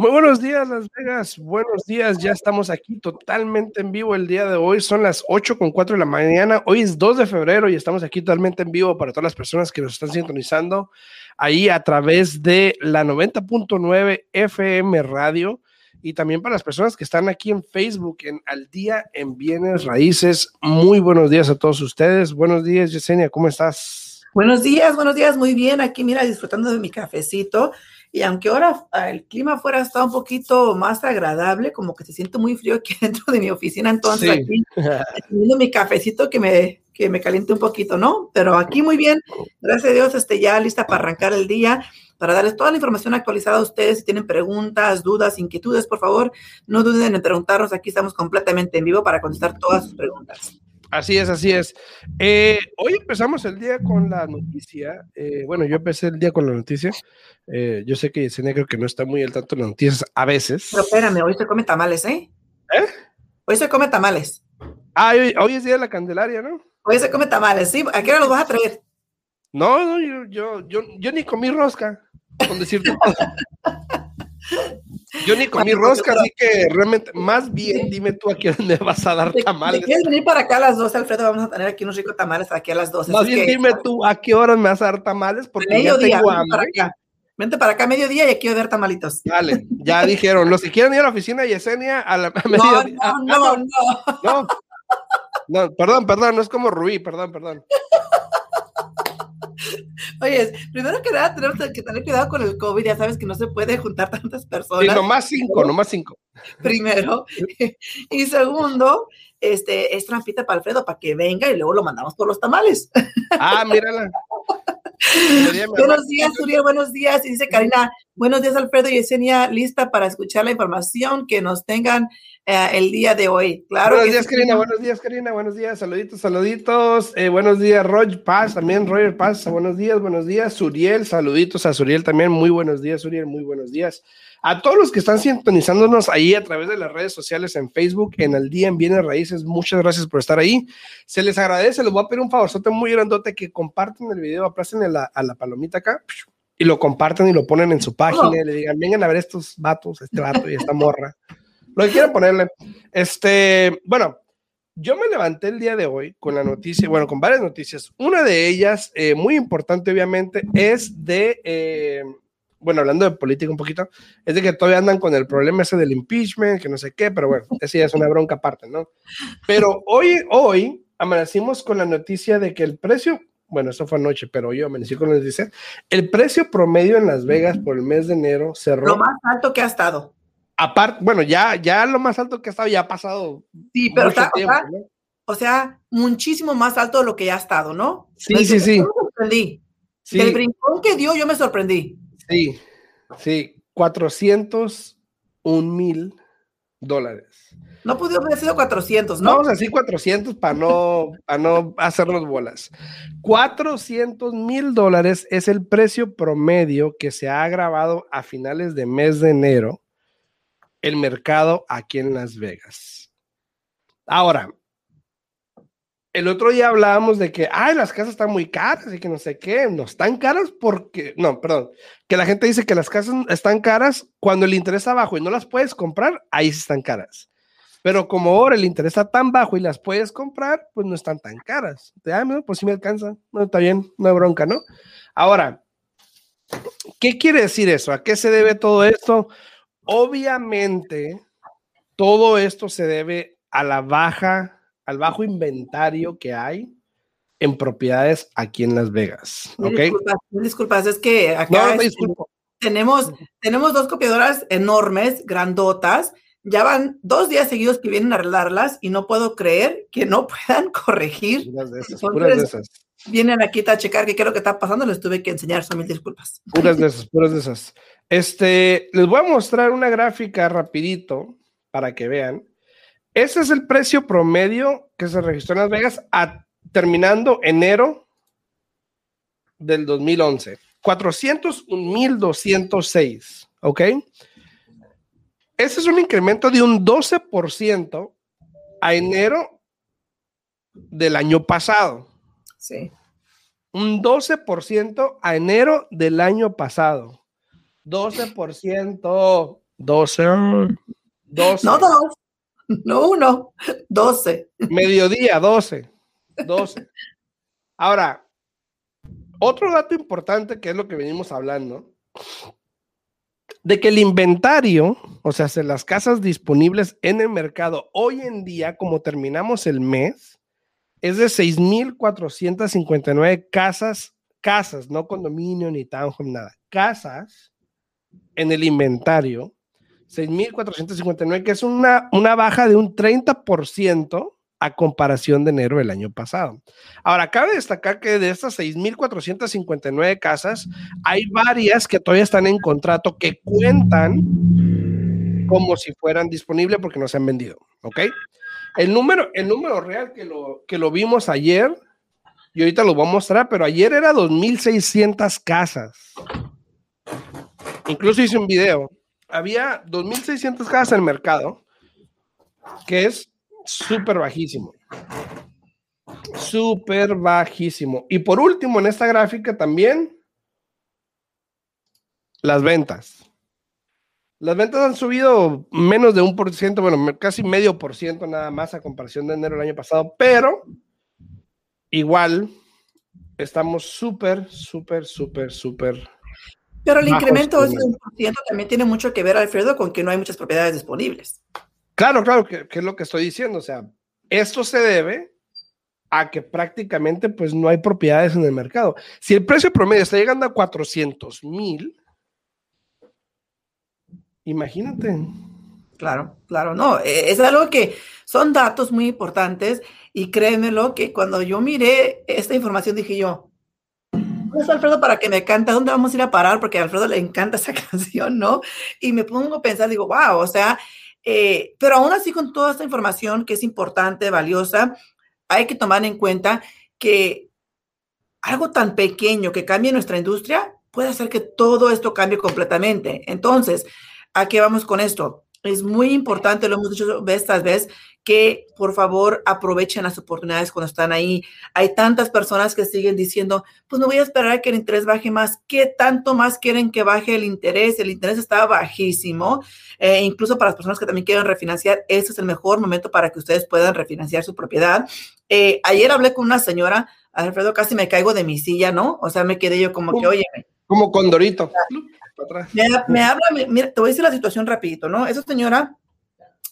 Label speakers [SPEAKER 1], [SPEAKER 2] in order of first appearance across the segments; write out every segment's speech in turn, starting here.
[SPEAKER 1] Muy buenos días, Las Vegas. Buenos días. Ya estamos aquí totalmente en vivo el día de hoy. Son las 8 con 4 de la mañana. Hoy es 2 de febrero y estamos aquí totalmente en vivo para todas las personas que nos están sintonizando ahí a través de la 90.9 FM Radio y también para las personas que están aquí en Facebook en Al Día en Bienes Raíces. Muy buenos días a todos ustedes. Buenos días, Yesenia. ¿Cómo estás?
[SPEAKER 2] Buenos días, buenos días. Muy bien. Aquí, mira, disfrutando de mi cafecito. Y aunque ahora ah, el clima fuera está un poquito más agradable, como que se siente muy frío aquí dentro de mi oficina, entonces
[SPEAKER 1] Sí.
[SPEAKER 2] aquí teniendo mi cafecito que me, que me caliente un poquito, ¿no? Pero aquí muy bien, gracias a Dios, este, ya lista para arrancar el día, para darles toda la información actualizada a ustedes. Si tienen preguntas, dudas, inquietudes, por favor, no duden en preguntarnos. Aquí estamos completamente en vivo para contestar todas sus preguntas.
[SPEAKER 1] Así es, así es. Eh, hoy empezamos el día con la noticia. eh, bueno, yo empecé el día con la noticia. Eh, yo sé que Yesenia creo que no está muy al tanto de las noticias a veces.
[SPEAKER 2] Pero espérame, hoy se come tamales, ¿eh?
[SPEAKER 1] ¿Eh?
[SPEAKER 2] Hoy se come tamales.
[SPEAKER 1] Ah, hoy, hoy es día de la Candelaria, ¿no?
[SPEAKER 2] Hoy se come tamales, ¿sí? ¿A qué hora los vas a traer?
[SPEAKER 1] No, no, yo, yo, yo, yo ni comí rosca, con decirte. Yo ni comí rosca, así que realmente, más bien dime tú a quién me vas a dar
[SPEAKER 2] ¿Te,
[SPEAKER 1] tamales.
[SPEAKER 2] te quieres venir para acá a las 12, Alfredo? Vamos a tener aquí unos ricos tamales aquí a las 12.
[SPEAKER 1] Más bien
[SPEAKER 2] que,
[SPEAKER 1] dime tú a qué hora me vas a dar tamales, porque ya
[SPEAKER 2] mediodía,
[SPEAKER 1] tengo
[SPEAKER 2] vente para
[SPEAKER 1] hambre.
[SPEAKER 2] acá. Vente para acá a mediodía y aquí voy a ver tamalitos.
[SPEAKER 1] Dale, ya dijeron, los que quieran ir a la oficina de Yesenia a la a
[SPEAKER 2] No,
[SPEAKER 1] mediodía-
[SPEAKER 2] no,
[SPEAKER 1] ah,
[SPEAKER 2] no, no.
[SPEAKER 1] no, no, perdón, perdón, no es como Rubí, perdón, perdón.
[SPEAKER 2] Oye, primero que nada tenemos que tener cuidado con el COVID. Ya sabes que no se puede juntar tantas
[SPEAKER 1] Sí,
[SPEAKER 2] personas.
[SPEAKER 1] nomás cinco, nomás cinco.
[SPEAKER 2] primero. Y segundo, este, es trampita para Alfredo para que venga y luego lo mandamos por los tamales.
[SPEAKER 1] Ah, mírala.
[SPEAKER 2] Buenos días, Uriel, buenos días. Y dice Karina, buenos días, Alfredo y Yesenia, lista para escuchar la información que nos tengan eh, el día de hoy. Claro.
[SPEAKER 1] Buenos
[SPEAKER 2] que
[SPEAKER 1] días,
[SPEAKER 2] sí.
[SPEAKER 1] Karina. Buenos días, Karina. Buenos días. Saluditos, saluditos. Eh, buenos días, Roger Paz. También Roger Paz. Buenos días, buenos días. Suriel, saluditos a Suriel también. Muy buenos días, Suriel. Muy buenos días. A todos los que están sintonizándonos ahí a través de las redes sociales en Facebook, en el día en Bienes Raíces, muchas gracias por estar ahí. Se les agradece. Les voy a pedir un favorzote muy grandote que compartan el video, aplacen a la, a la palomita acá y lo compartan y lo ponen en su página y le digan, vengan a ver estos vatos, este vato y esta morra. Lo que quieran ponerle. Este, bueno, yo me levanté el día de hoy con la noticia, bueno, con varias noticias. Una de ellas, eh, muy importante obviamente, es de, eh, bueno, hablando de política un poquito, es de que todavía andan con el problema ese del impeachment, que no sé qué, pero bueno, esa ya es una bronca aparte, ¿no? Pero hoy, hoy amanecimos con la noticia de que el precio, bueno, eso fue anoche, pero yo amanecí con la noticia, el precio promedio en Las Vegas por el mes de enero cerró,
[SPEAKER 2] Lo más alto que ha estado.
[SPEAKER 1] aparte, bueno, ya, ya lo más alto que ha estado, ya ha pasado
[SPEAKER 2] Sí, pero
[SPEAKER 1] mucho
[SPEAKER 2] está, o
[SPEAKER 1] tiempo,
[SPEAKER 2] sea,
[SPEAKER 1] ¿no?
[SPEAKER 2] o sea, muchísimo más alto de lo que ya ha estado, ¿no?
[SPEAKER 1] Sí,
[SPEAKER 2] Me-
[SPEAKER 1] sí, sí.
[SPEAKER 2] yo me sorprendí.
[SPEAKER 1] Sí,
[SPEAKER 2] Del brincón que dio, yo me sorprendí.
[SPEAKER 1] sí, sí, 401 mil dólares.
[SPEAKER 2] No pudo haber sido 400, ¿no?
[SPEAKER 1] Vamos a decir 400 para no, no hacernos bolas. 400 mil dólares es el precio promedio que se ha grabado a finales de mes de enero el mercado aquí en Las Vegas. Ahora, el otro día hablábamos de que, ay, las casas están muy caras y que no sé qué, no están caras porque, no, perdón, que la gente dice que las casas están caras cuando el interés está bajo y no las puedes comprar, ahí sí están caras. Pero como ahora el interés está tan bajo y las puedes comprar, pues no están tan caras. Ah, no, pues sí me alcanza. No, está bien, no hay bronca, ¿no? Ahora, ¿qué quiere decir eso? ¿A qué se debe todo esto? Obviamente, todo esto se debe a la baja, al bajo inventario que hay en propiedades aquí en Las Vegas. ¿Ok?
[SPEAKER 2] Disculpas, disculpas, es que acá
[SPEAKER 1] No, no, disculpo.
[SPEAKER 2] tenemos, tenemos dos copiadoras enormes, grandotas. Ya van dos días seguidos que vienen a arreglarlas y no puedo creer que no puedan corregir.
[SPEAKER 1] Puras de esas, puras de esas.
[SPEAKER 2] Vienen aquí a checar qué lo que está pasando. Les tuve que enseñar, son mil disculpas.
[SPEAKER 1] Puras de esas, puras de esas. Este, les voy a mostrar una gráfica rapidito para que vean. Ese es el precio promedio que se registró en Las Vegas terminando enero del 2011. 401.206, ¿ok? Ese es un incremento de un 12% a enero del año pasado.
[SPEAKER 2] Sí.
[SPEAKER 1] Un 12% a enero del año pasado. 12%. 12. 12.
[SPEAKER 2] No dos, no uno, 12.
[SPEAKER 1] Mediodía, 12. 12. Ahora, otro dato importante que es lo que venimos hablando, de que el inventario, o sea, las casas disponibles en el mercado hoy en día, como terminamos el mes, es de 6.459 casas, casas, no condominio ni townhome, nada, casas en el inventario, 6.459, que es una, una baja de un 30% a comparación de enero del año pasado. Ahora, cabe destacar que de estas 6.459 casas, hay varias que todavía están en contrato que cuentan como si fueran disponibles porque no se han vendido, ¿ok? El número, el número real que lo, que lo vimos ayer, y ahorita lo voy a mostrar, pero ayer era 2.600 casas. Incluso hice un video. Había 2.600 casas en el mercado, que es súper bajísimo. Súper bajísimo. Y por último, en esta gráfica también, las ventas. Las ventas han subido menos de un por ciento, bueno, casi medio por ciento nada más a comparación de enero del año pasado, pero igual estamos súper, súper, súper, súper.
[SPEAKER 2] Pero el incremento de un por ciento también tiene mucho que ver, Alfredo, con que no hay muchas propiedades disponibles.
[SPEAKER 1] Claro, claro, que, es lo que estoy diciendo. O sea, esto se debe a que prácticamente pues no hay propiedades en el mercado. Si el precio promedio está llegando a 400 mil, Imagínate.
[SPEAKER 2] Claro, claro, no, e, es algo que son datos muy importantes y créemelo que cuando yo miré esta información dije yo, ¿dónde Alfredo para que me cante? ¿Dónde vamos a ir a parar? Porque a Alfredo le encanta esa canción, ¿no? Y me pongo a pensar, digo, wow, o sea, eh, pero aún así con toda esta información que es importante, valiosa, hay que tomar en cuenta que algo tan pequeño que cambie nuestra industria puede hacer que todo esto cambie completamente. Entonces, ¿A qué vamos con esto? Es muy importante, lo hemos dicho tras vez, que por favor aprovechen las oportunidades cuando están ahí. Hay tantas personas que siguen diciendo, pues no voy a esperar a que el interés baje más. ¿Qué tanto más quieren que baje el interés? El interés está bajísimo. Eh, incluso para las personas que también quieren refinanciar, ese es el mejor momento para que ustedes puedan refinanciar su propiedad. Eh, ayer hablé con una señora, Alfredo, casi me caigo de mi silla, ¿no? O sea, me quedé yo como que, oye.
[SPEAKER 1] Como condorito.
[SPEAKER 2] Me, habla, mira, te voy a decir la situación rapidito, ¿no? Esa señora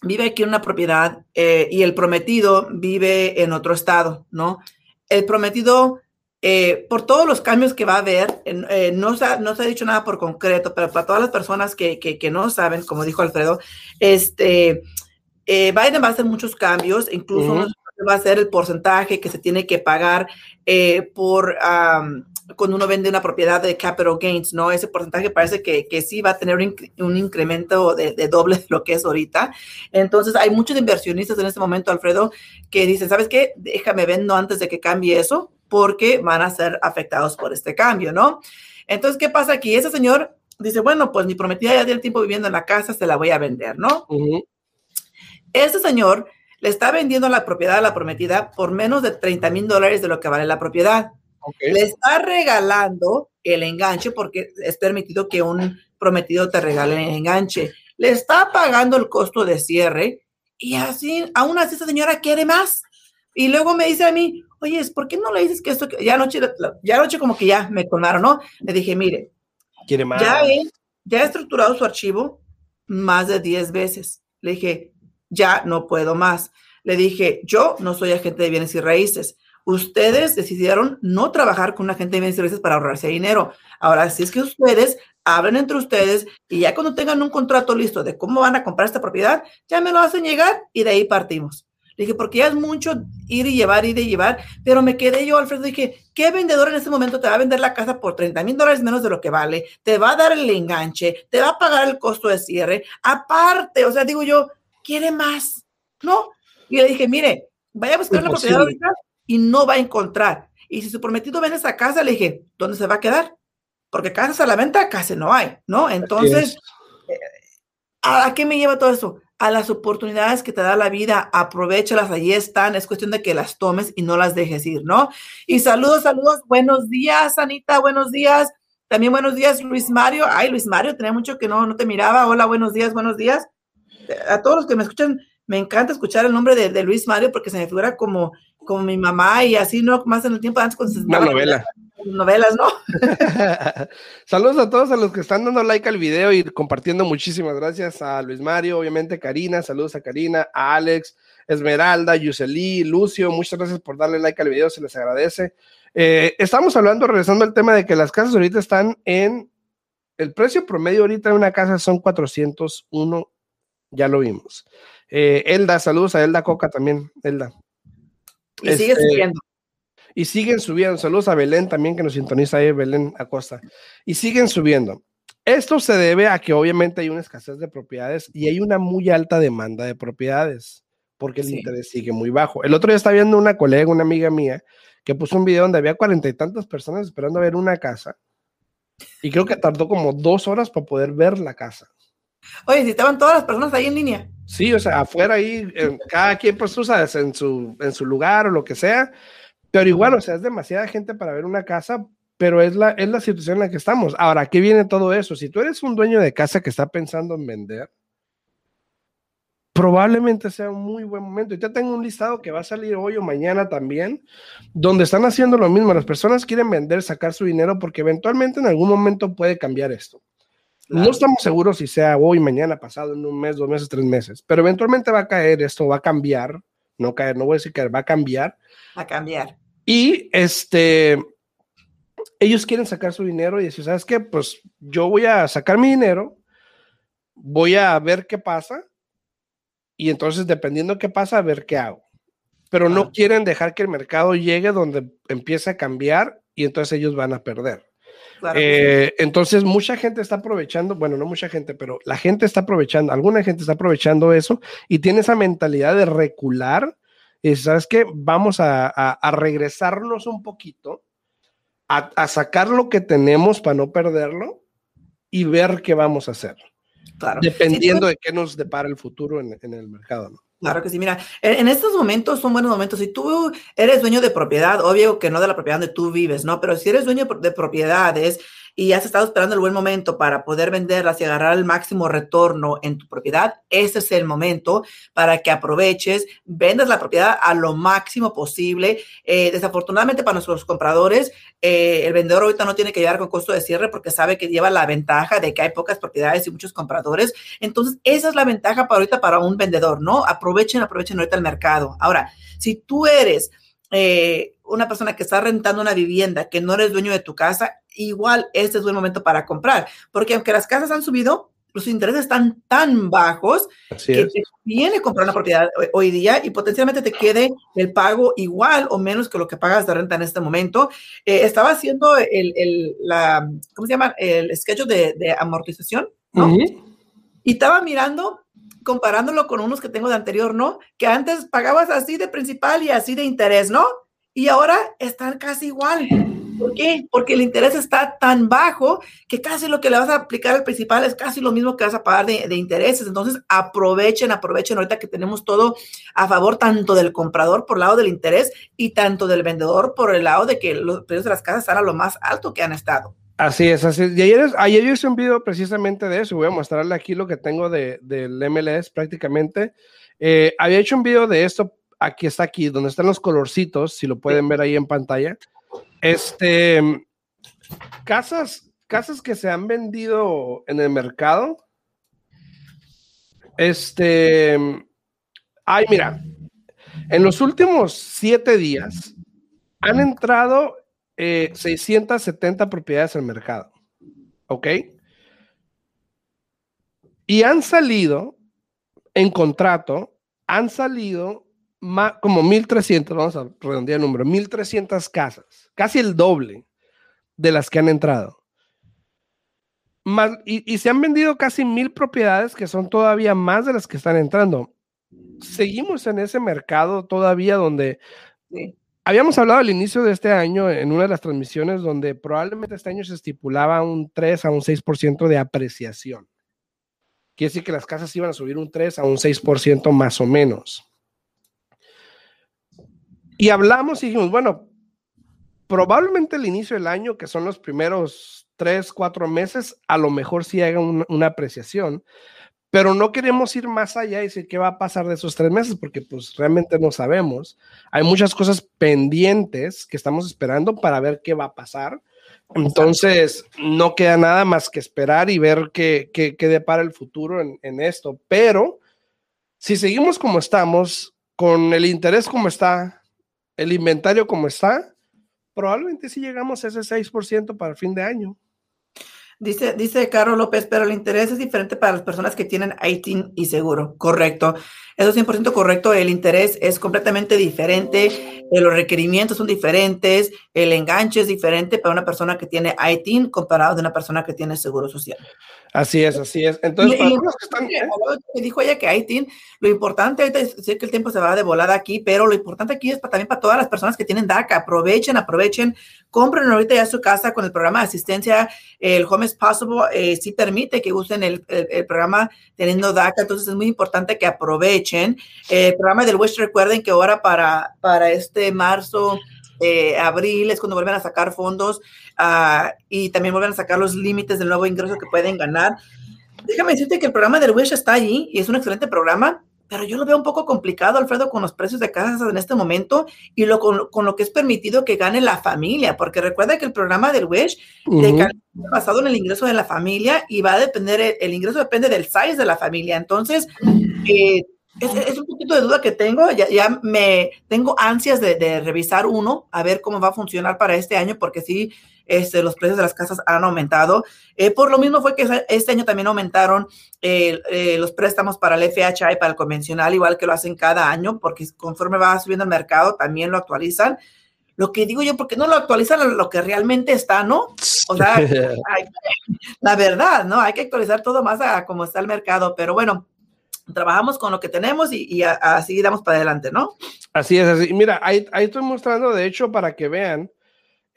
[SPEAKER 2] vive aquí en una propiedad eh, y el prometido vive en otro estado, ¿no? El prometido, eh, por todos los cambios que va a haber, eh, no, se ha, no se ha dicho nada por concreto, pero para todas las personas que, que, no saben, como dijo Alfredo, este, Biden va a hacer muchos cambios, incluso va a ser el porcentaje que se tiene que pagar por cuando uno vende una propiedad de capital gains, ¿no? Ese porcentaje parece que, que sí va a tener un, incremento de, doble de lo que es ahorita. Entonces, hay muchos inversionistas en este momento, Alfredo, que dicen, ¿sabes qué? Déjame vendo antes de que cambie eso, porque van a ser afectados por este cambio, ¿no? Entonces, ¿qué pasa aquí? Ese señor dice, bueno, pues mi prometida ya tiene tiempo viviendo en la casa, se la voy a vender, ¿no? Este señor le está vendiendo la propiedad a la prometida por menos de 30 mil dólares de lo que vale la propiedad. Le está regalando el enganche porque es permitido que un prometido te regale el enganche. Le está pagando el costo de cierre y así, aún así esa señora quiere más. Y luego me dice a mí, oye, ¿por qué no le dices que esto, ya anoche, ya anoche como que ya me colmaron, ¿no? Le dije, mire,
[SPEAKER 1] quiere más.
[SPEAKER 2] Ya he, ya he estructurado su archivo más de 10 veces. Le dije, ya no puedo más. Le dije, yo no soy agente de bienes y raíces ustedes decidieron no trabajar con una agente de bienes y raíces para ahorrarse dinero. Ahora, si es que ustedes hablen entre ustedes y ya cuando tengan un contrato listo de cómo van a comprar esta propiedad, ya me lo hacen llegar y de ahí partimos. Le dije, porque ya es mucho ir y llevar, ir y llevar, pero me quedé yo, Alfredo, dije, ¿qué vendedor en este momento te va a vender la casa por 30 mil dólares menos de lo que vale? Te va a dar el enganche, te va a pagar el costo de cierre, aparte, o sea, digo yo, quiere más, ¿no? Y le dije, mire, vaya a buscar una propiedad ahorita y no va a encontrar. Y si su prometido vende esa casa, le dije, ¿dónde se va a quedar? Porque casas a la venta casi no hay, ¿no? Entonces, eh, ¿a qué me lleva todo eso? A las oportunidades que te da la vida, aprovechalas, ahí están, es cuestión de que las tomes y no las dejes ir, ¿no? Y saludos, saludos, buenos días, Anita, buenos días. También buenos días, Luis Mario. Ay, Luis Mario, tenía mucho que no, no te miraba. Hola, buenos días, buenos días. A todos los que me escuchan, me encanta escuchar el nombre de, de Luis Mario porque se me figura como como mi mamá y así, ¿no? Más en el tiempo antes con
[SPEAKER 1] Una novela.
[SPEAKER 2] Novelas, ¿no?
[SPEAKER 1] Saludos a todos a los que están dando like al video y compartiendo. Muchísimas gracias a Luis Mario, obviamente Karina, saludos a Karina, a Alex, Esmeralda, Yuseli, Lucio, muchas gracias por darle like al video, se les agradece. Eh, estamos hablando, regresando al tema de que las casas ahorita están en, el precio promedio ahorita de una casa son 401, ya lo vimos. Eh, Elda, saludos a Elda Coca también, Elda.
[SPEAKER 2] Y sigue este, subiendo.
[SPEAKER 1] Y siguen subiendo. Saludos a Belén también que nos sintoniza ahí, Belén Acosta. Y siguen subiendo. Esto se debe a que obviamente hay una escasez de propiedades y hay una muy alta demanda de propiedades porque el interés sigue muy bajo. El otro día estaba viendo una colega, una amiga mía, que puso un video donde había cuarenta y tantas personas esperando a ver una casa y creo que tardó como dos horas para poder ver la casa.
[SPEAKER 2] Oye, si estaban todas las personas ahí en línea.
[SPEAKER 1] Sí, o sea, afuera ahí, cada quien, pues tú en su, en su lugar o lo que sea. Pero igual, o sea, es demasiada gente para ver una casa, pero es la, es la situación en la que estamos. Ahora, ¿qué viene todo eso? Si tú eres un dueño de casa que está pensando en vender, probablemente sea un muy buen momento. Y ya tengo un listado que va a salir hoy o mañana también, donde están haciendo lo mismo. Las personas quieren vender, sacar su dinero, porque eventualmente en algún momento puede cambiar esto. No estamos seguros si sea hoy, mañana, pasado, en un mes, dos meses, tres meses, pero eventualmente va a caer esto, va a cambiar, no caer, no voy a decir que va a cambiar.
[SPEAKER 2] Va a cambiar.
[SPEAKER 1] Y este, ellos quieren sacar su dinero y decir, ¿sabes qué? Pues yo voy a sacar mi dinero, voy a ver qué pasa y entonces dependiendo qué pasa, a ver qué hago. Pero no quieren dejar que el mercado llegue donde empiece a cambiar y entonces ellos van a perder. Eh, entonces, mucha gente está aprovechando, bueno, no mucha gente, pero la gente está aprovechando, alguna gente está aprovechando eso y tiene esa mentalidad de recular. Y sabes que vamos a, regresarnos un poquito, a, sacar lo que tenemos para no perderlo y ver qué vamos a hacer. Dependiendo de qué nos depara el futuro en, en el mercado. ¿no?
[SPEAKER 2] Claro que sí, mira, en, estos momentos son buenos momentos. Si tú eres dueño de propiedad, obvio que no de la propiedad donde tú vives, ¿no? Pero si eres dueño de propiedades y has estado esperando el buen momento para poder venderlas y agarrar el máximo retorno en tu propiedad, ese es el momento para que aproveches, vendas la propiedad a lo máximo posible. Eh, desafortunadamente para nuestros compradores, eh, el vendedor ahorita no tiene que llevar con costo de cierre porque sabe que lleva la ventaja de que hay pocas propiedades y muchos compradores. Entonces, esa es la ventaja para ahorita para un vendedor, ¿no? Aprovechen, aprovechen ahorita el mercado. Ahora, si tú eres... Eh, una persona que está rentando una vivienda, que no eres dueño de tu casa, igual este es buen momento para comprar, porque aunque las casas han subido, los intereses están tan bajos que te viene comprar una propiedad hoy día y potencialmente te quede el pago igual o menos que lo que pagas de renta en este momento. Eh, estaba haciendo el, el, la, ¿cómo se llama? El schedule de, de amortización, ¿no? Y estaba mirando, comparándolo con unos que tengo de anterior, ¿no? Que antes pagabas así de principal y así de interés, ¿no? Y ahora están casi igual. ¿Por qué? Porque el interés está tan bajo que casi lo que le vas a aplicar al principal es casi lo mismo que vas a pagar de, intereses. Entonces, aprovechen, aprovechen ahorita que tenemos todo a favor tanto del comprador por el lado del interés y tanto del vendedor por el lado de que los precios de las casas están a lo más alto que han estado.
[SPEAKER 1] Así es, así es. Y ayer, ayer hice un video precisamente de eso. Voy a mostrarle aquí lo que tengo de, del MLS prácticamente. Eh, había hecho un video de esto. Aquí está aquí, donde están los colorcitos, si lo pueden ver ahí en pantalla. Este, casas, casas que se han vendido en el mercado. Este, ay, mira, en los últimos siete días han entrado 670 eh, propiedades al mercado. ¿Ok? Y han salido en contrato, han salido como 1.300, vamos a redondear el número, 1.300 casas, casi el doble de las que han entrado. y, se han vendido casi mil propiedades que son todavía más de las que están entrando. seguimos en ese mercado todavía donde habíamos hablado al inicio de este año en una de las transmisiones donde probablemente este año se estipulaba un 3 a un 6% de apreciación. Quiere decir que las casas iban a subir un 3 a un 6% más o menos. Y hablamos y dijimos, bueno, probablemente el inicio del año, que son los primeros 3, 4 meses, a lo mejor sí haga una apreciación, pero no queremos ir más allá y decir qué va a pasar de esos tres meses, porque pues realmente no sabemos. Hay muchas cosas pendientes que estamos esperando para ver qué va a pasar. Entonces, no queda nada más que esperar y ver qué, qué, qué depara el futuro en, en, esto. Pero si seguimos como estamos, con el interés como está, el inventario como está, probablemente sí llegamos a ese 6% para el fin de año.
[SPEAKER 2] Dice, dice Carlos López, pero el interés es diferente para las personas que tienen ITIN y seguro. Correcto. Eso es 100% correcto. El interés es completamente diferente. Eh, los requerimientos son diferentes. El enganche es diferente para una persona que tiene ITIN comparado de una persona que tiene seguro social.
[SPEAKER 1] Así es, así es. Entonces,
[SPEAKER 2] y, que están, dijo ella que ITIN, lo importante, ahorita sé que el tiempo se va de volada aquí, pero lo importante aquí es para, también para todas las personas que tienen DACA. Aprovechen, aprovechen, compren ahorita ya su casa con el programa de asistencia. El Home is Possible eh, sí permite que usen el, el, el programa teniendo DACA, entonces es muy importante que aprovechen el programa del Wish, recuerden que ahora para, para este marzo, eh, abril es cuando vuelven a sacar fondos uh, y también vuelven a sacar los límites del nuevo ingreso que pueden ganar. Déjame decirte que el programa del Wish está allí y es un excelente programa, pero yo lo veo un poco complicado, Alfredo, con los precios de casas en este momento y lo, con, con, lo que es permitido que gane la familia, porque recuerda que el programa del Wish uh -huh. basado en el ingreso de la familia y va a depender, el, el ingreso depende del size de la familia. Entonces, eh, es, es, un poquito de duda que tengo, ya, ya me tengo ansias de, de, revisar uno, a ver cómo va a funcionar para este año, porque sí, este, los precios de las casas han aumentado. Eh, por lo mismo fue que este año también aumentaron eh, eh, los préstamos para el FHA y para el convencional, igual que lo hacen cada año, porque conforme va subiendo el mercado, también lo actualizan. Lo que digo yo, porque no lo actualizan lo que realmente está, ¿no? O sea, hay, la verdad, ¿no? Hay que actualizar todo más a cómo está el mercado, pero bueno, trabajamos con lo que tenemos y, y a, así damos para adelante, ¿no?
[SPEAKER 1] Así es, así. Mira, ahí, ahí, estoy mostrando, de hecho, para que vean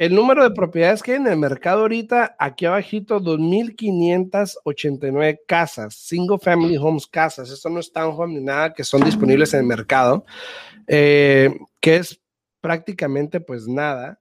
[SPEAKER 1] el número de propiedades que hay en el mercado ahorita, aquí abajito, 2.589 casas, single family homes casas, esto no es townhome ni nada, que son disponibles en el mercado, eh, que es prácticamente pues nada.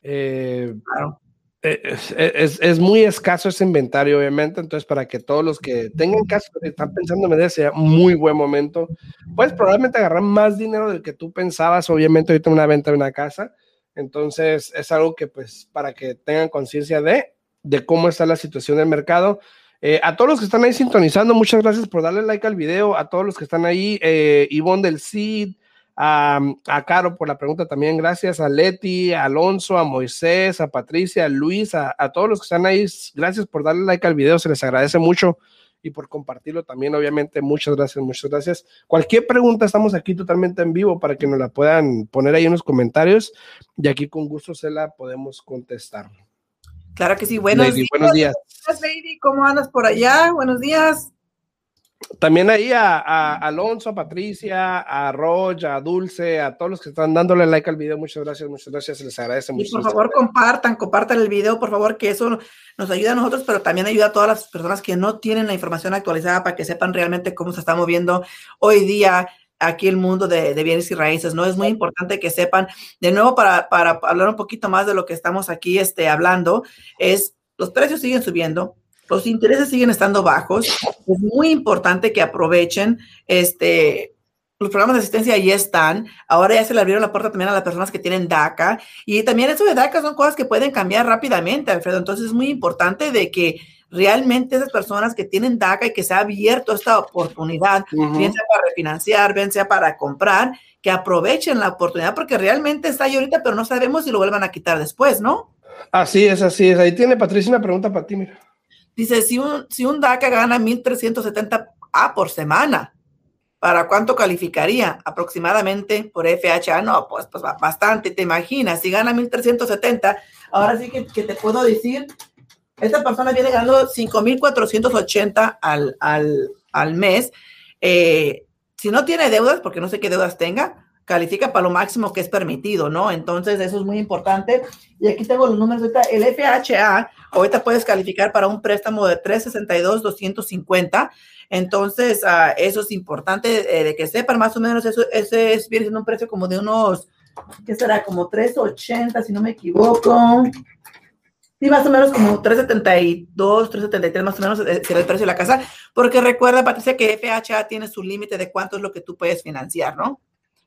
[SPEAKER 1] Eh, claro. Es, es, es, muy escaso ese inventario, obviamente. Entonces, para que todos los que tengan caso, están pensando en vender, sea muy buen momento. Puedes probablemente agarrar más dinero del que tú pensabas, obviamente, ahorita una venta de una casa. Entonces, es algo que, pues, para que tengan conciencia de, de cómo está la situación del mercado. Eh, a todos los que están ahí sintonizando, muchas gracias por darle like al video. A todos los que están ahí, eh, Ivonne del CID, a, a, Caro por la pregunta también, gracias a Leti, a Alonso, a Moisés, a Patricia, a Luis, a, a, todos los que están ahí, gracias por darle like al video, se les agradece mucho y por compartirlo también, obviamente, muchas gracias, muchas gracias. Cualquier pregunta, estamos aquí totalmente en vivo para que nos la puedan poner ahí en los comentarios y aquí con gusto se la podemos contestar.
[SPEAKER 2] Claro que sí, buenos
[SPEAKER 1] Lady,
[SPEAKER 2] días.
[SPEAKER 1] Buenos días.
[SPEAKER 2] Lady, ¿cómo andas por allá? Buenos días.
[SPEAKER 1] También ahí a, a, Alonso, a Patricia, a Roy, a Dulce, a todos los que están dándole like al video, muchas gracias, muchas gracias, les agradece mucho.
[SPEAKER 2] Y por favor compartan, compartan el video, por favor, que eso nos ayuda a nosotros, pero también ayuda a todas las personas que no tienen la información actualizada para que sepan realmente cómo se está moviendo hoy día aquí el mundo de, de, bienes y raíces, ¿no? Es muy importante que sepan, de nuevo, para, para hablar un poquito más de lo que estamos aquí este, hablando, es los precios siguen subiendo, los intereses siguen estando bajos. Es muy importante que aprovechen este. Los programas de asistencia ahí están. Ahora ya se le abrieron la puerta también a las personas que tienen DACA. Y también eso de DACA son cosas que pueden cambiar rápidamente, Alfredo. Entonces es muy importante de que realmente esas personas que tienen DACA y que se ha abierto esta oportunidad, uh -huh. bien sea para refinanciar, bien sea para comprar, que aprovechen la oportunidad porque realmente está ahí ahorita, pero no sabemos si lo vuelvan a quitar después, ¿no?
[SPEAKER 1] Así es, así es. Ahí tiene Patricia una pregunta para ti, mira.
[SPEAKER 2] Dice, si un, si un DACA gana 1.370 A por semana, ¿para cuánto calificaría? Aproximadamente por FHA. No, pues, pues bastante, te imaginas. Si gana 1.370, ahora sí que, que, te puedo decir, esta persona viene ganando 5.480 al, al, al mes. Eh, si no tiene deudas, porque no sé qué deudas tenga, califica para lo máximo que es permitido, ¿no? Entonces, eso es muy importante. Y aquí tengo los números. Ahorita, el FHA, ahorita puedes calificar para un préstamo de 362-250. Entonces, uh, eso es importante eh, de que sepan más o menos, eso ese es, viene siendo un precio como de unos, ¿qué será? Como 380, si no me equivoco. Sí, más o menos como 372, 373 más o menos será el precio de la casa, porque recuerda, Patricia, que FHA tiene su límite de cuánto es lo que tú puedes financiar, ¿no?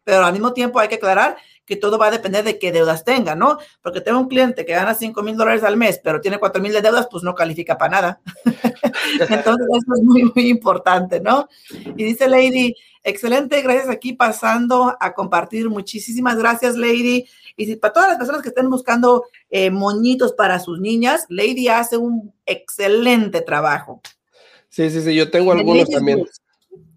[SPEAKER 2] Pero al mismo tiempo hay que aclarar que todo va a depender de qué deudas tenga, ¿no? Porque tengo un cliente que gana 5 mil dólares al mes, pero tiene 4 mil de deudas, pues no califica para nada. Entonces, eso es muy, muy importante, ¿no? Y dice Lady, excelente, gracias aquí pasando a compartir. Muchísimas gracias, Lady. Y si, para todas las personas que estén buscando eh, moñitos para sus niñas, Lady hace un excelente trabajo.
[SPEAKER 1] Sí, sí, sí, yo tengo algunos también.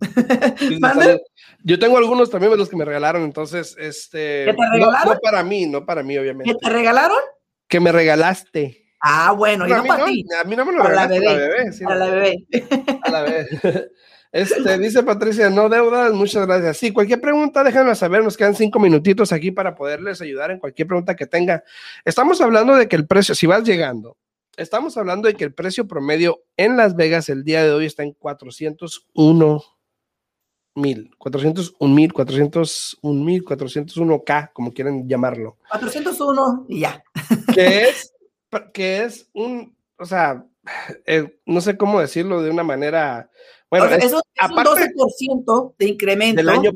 [SPEAKER 1] yo tengo algunos también de los que me regalaron, entonces, este.
[SPEAKER 2] ¿Que te regalaron?
[SPEAKER 1] No, para mí, no para mí, obviamente.
[SPEAKER 2] ¿Que te regalaron?
[SPEAKER 1] Que me regalaste.
[SPEAKER 2] Ah, bueno, y no, para ti.
[SPEAKER 1] A mí no me lo regalaste,
[SPEAKER 2] la bebé. A la bebé.
[SPEAKER 1] A la bebé. Este, dice Patricia, no deudas, muchas gracias. Sí, cualquier pregunta, déjanos saber, nos quedan cinco minutitos aquí para poderles ayudar en cualquier pregunta que tenga. Estamos hablando de que el precio, si vas llegando, estamos hablando de que el precio promedio en Las Vegas el día de hoy está en 401 mil, 401 mil, 401 mil, 401K, como quieren llamarlo.
[SPEAKER 2] 401 y ya.
[SPEAKER 1] Que es, que es un, o sea, eh, no sé cómo decirlo de una manera
[SPEAKER 2] bueno, eso es un 12% de incremento
[SPEAKER 1] del año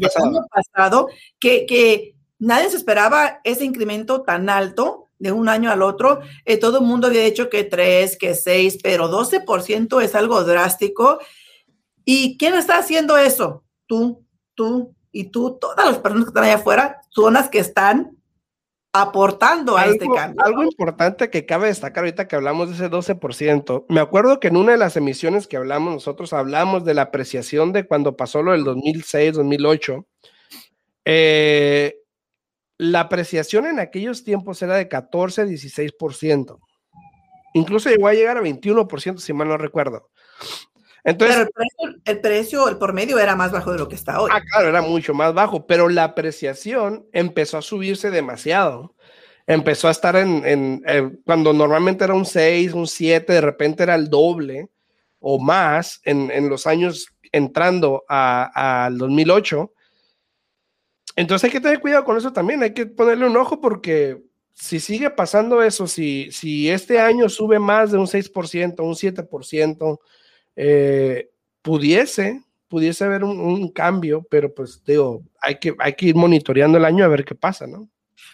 [SPEAKER 2] pasado, que, que, nadie se esperaba ese incremento tan alto de un año al otro. Eh, todo el mundo había dicho que 3, que 6, pero 12% es algo drástico. ¿Y quién está haciendo eso? Tú, tú y tú, todas las personas que están allá afuera, son las que están aportando a este cambio.
[SPEAKER 1] Algo importante que cabe destacar ahorita que hablamos de ese 12%. Me acuerdo que en una de las emisiones que hablamos, nosotros hablamos de la apreciación de cuando pasó lo del 2006, 2008. Eh, la apreciación en aquellos tiempos era de 14, 16%. Incluso llegó a llegar a 21%, si mal no recuerdo. Entonces,
[SPEAKER 2] pero el precio, el precio, el por medio era más bajo de lo que está hoy.
[SPEAKER 1] Ah, claro, era mucho más bajo, pero la apreciación empezó a subirse demasiado. Empezó a estar en, en, cuando normalmente era un 6, un 7, de repente era el doble o más en, en los años entrando al 2008. Entonces hay que tener cuidado con eso también, hay que ponerle un ojo porque si sigue pasando eso, si, si este año sube más de un 6%, un 7%, eh, pudiese, pudiese haber un, cambio, pero pues digo, hay que, hay que ir monitoreando el año a ver qué pasa, ¿no?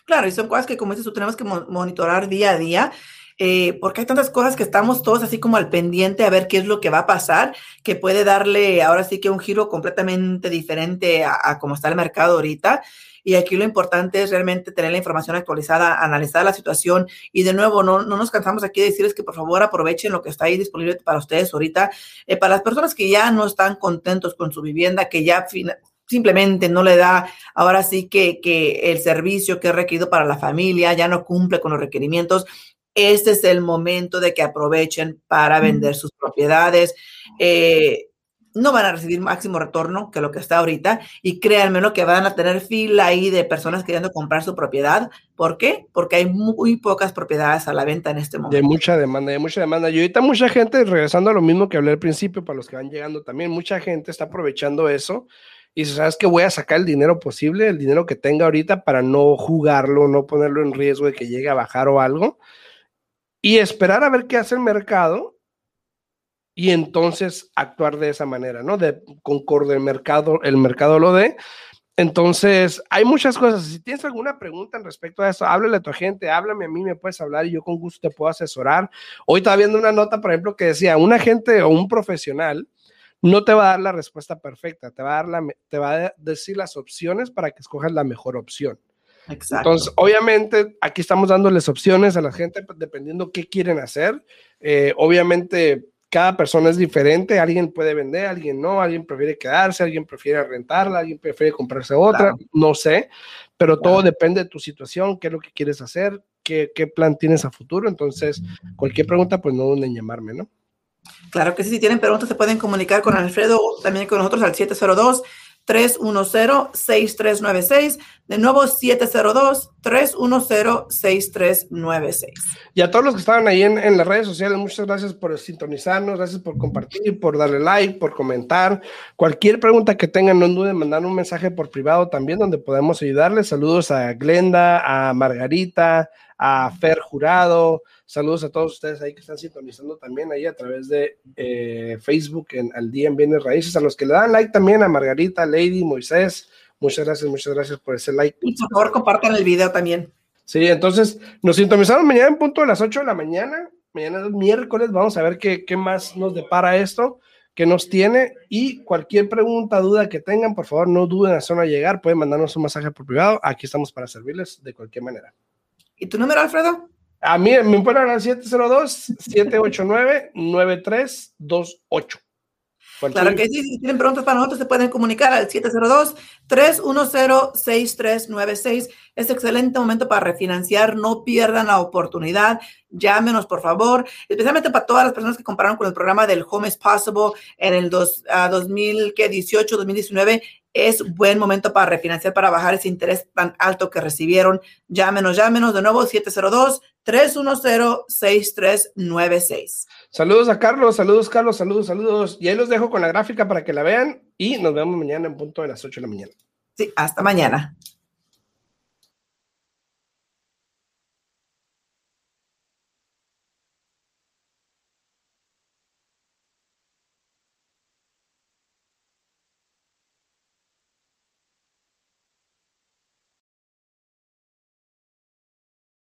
[SPEAKER 2] Claro, y son cosas que como dices tú tenemos que monitorar día a día. Eh, porque hay tantas cosas que estamos todos así como al pendiente a ver qué es lo que va a pasar, que puede darle ahora sí que un giro completamente diferente a, a cómo está el mercado ahorita. Y aquí lo importante es realmente tener la información actualizada, analizar la situación y de nuevo, no, no nos cansamos aquí de decirles que por favor aprovechen lo que está ahí disponible para ustedes ahorita. Eh, para las personas que ya no están contentos con su vivienda, que ya simplemente no le da ahora sí que, que el servicio que es requerido para la familia, ya no cumple con los requerimientos. Este es el momento de que aprovechen para vender sus propiedades. Eh, no van a recibir máximo retorno que lo que está ahorita y créanme lo que van a tener fila ahí de personas queriendo comprar su propiedad. ¿Por qué? Porque hay muy pocas propiedades a la venta en este momento.
[SPEAKER 1] Hay mucha demanda, hay mucha demanda. Y ahorita mucha gente, regresando a lo mismo que hablé al principio, para los que van llegando también, mucha gente está aprovechando eso y dice, ¿sabes que Voy a sacar el dinero posible, el dinero que tenga ahorita para no jugarlo, no ponerlo en riesgo de que llegue a bajar o algo y esperar a ver qué hace el mercado y entonces actuar de esa manera, ¿no? De concorde el mercado, el mercado lo dé. Entonces, hay muchas cosas. Si tienes alguna pregunta en respecto a eso, háblale a tu agente, háblame a mí, me puedes hablar y yo con gusto te puedo asesorar. Hoy estaba viendo una nota, por ejemplo, que decía, un agente o un profesional no te va a dar la respuesta perfecta, te va a, dar la, te va a decir las opciones para que escojas la mejor opción.
[SPEAKER 2] Exacto.
[SPEAKER 1] Entonces, obviamente, aquí estamos dándoles opciones a la gente dependiendo qué quieren hacer. Eh, obviamente, cada persona es diferente, alguien puede vender, alguien no, alguien prefiere quedarse, alguien prefiere rentarla, alguien prefiere comprarse otra, no sé, pero todo depende de tu situación, qué es lo que quieres hacer, qué, qué plan tienes a futuro, entonces cualquier pregunta, pues no duden en llamarme, ¿no?
[SPEAKER 2] Claro que sí, si tienen preguntas se pueden comunicar con Alfredo, también con nosotros al 702 310-6396. De nuevo, 702-310-6396.
[SPEAKER 1] Y a todos los que estaban ahí en, las redes sociales, muchas gracias por sintonizarnos, gracias por compartir, por darle like, por comentar. Cualquier pregunta que tengan, no duden en mandar un mensaje por privado también donde podemos ayudarles. Saludos a Glenda, a Margarita, a Fer Jurado. Saludos a todos ustedes ahí que están sintonizando también ahí a través de eh, Facebook en, al día en Bienes Raíces. A los que le dan like también a Margarita, Lady, Moisés. Muchas gracias, muchas gracias por ese like.
[SPEAKER 2] Y por favor compartan el video también.
[SPEAKER 1] Sí, entonces nos sintonizamos mañana en punto de las 8 de la mañana. Mañana es miércoles, vamos a ver qué, qué más nos depara esto, qué nos tiene y cualquier pregunta, duda que tengan, por favor no duden en hacernos llegar, pueden mandarnos un mensaje por privado, aquí estamos para servirles de cualquier manera.
[SPEAKER 2] ¿Y tu número, Alfredo?
[SPEAKER 1] A mí me pueden hablar 702-789-9328.
[SPEAKER 2] Claro que sí, si tienen preguntas para nosotros se pueden comunicar al 702-310-6396. Es excelente momento para refinanciar, no pierdan la oportunidad, llámenos por favor, especialmente para todas las personas que compraron con el programa del Home is Possible en el dos, uh, 2018, 2019 es buen momento para refinanciar, para bajar ese interés tan alto que recibieron. Llámenos, llámenos de nuevo 702-310-6396.
[SPEAKER 1] Saludos a Carlos, saludos Carlos, saludos, saludos. Y ahí los dejo con la gráfica para que la vean y nos vemos mañana en punto de las 8 de la mañana.
[SPEAKER 2] Sí, hasta mañana.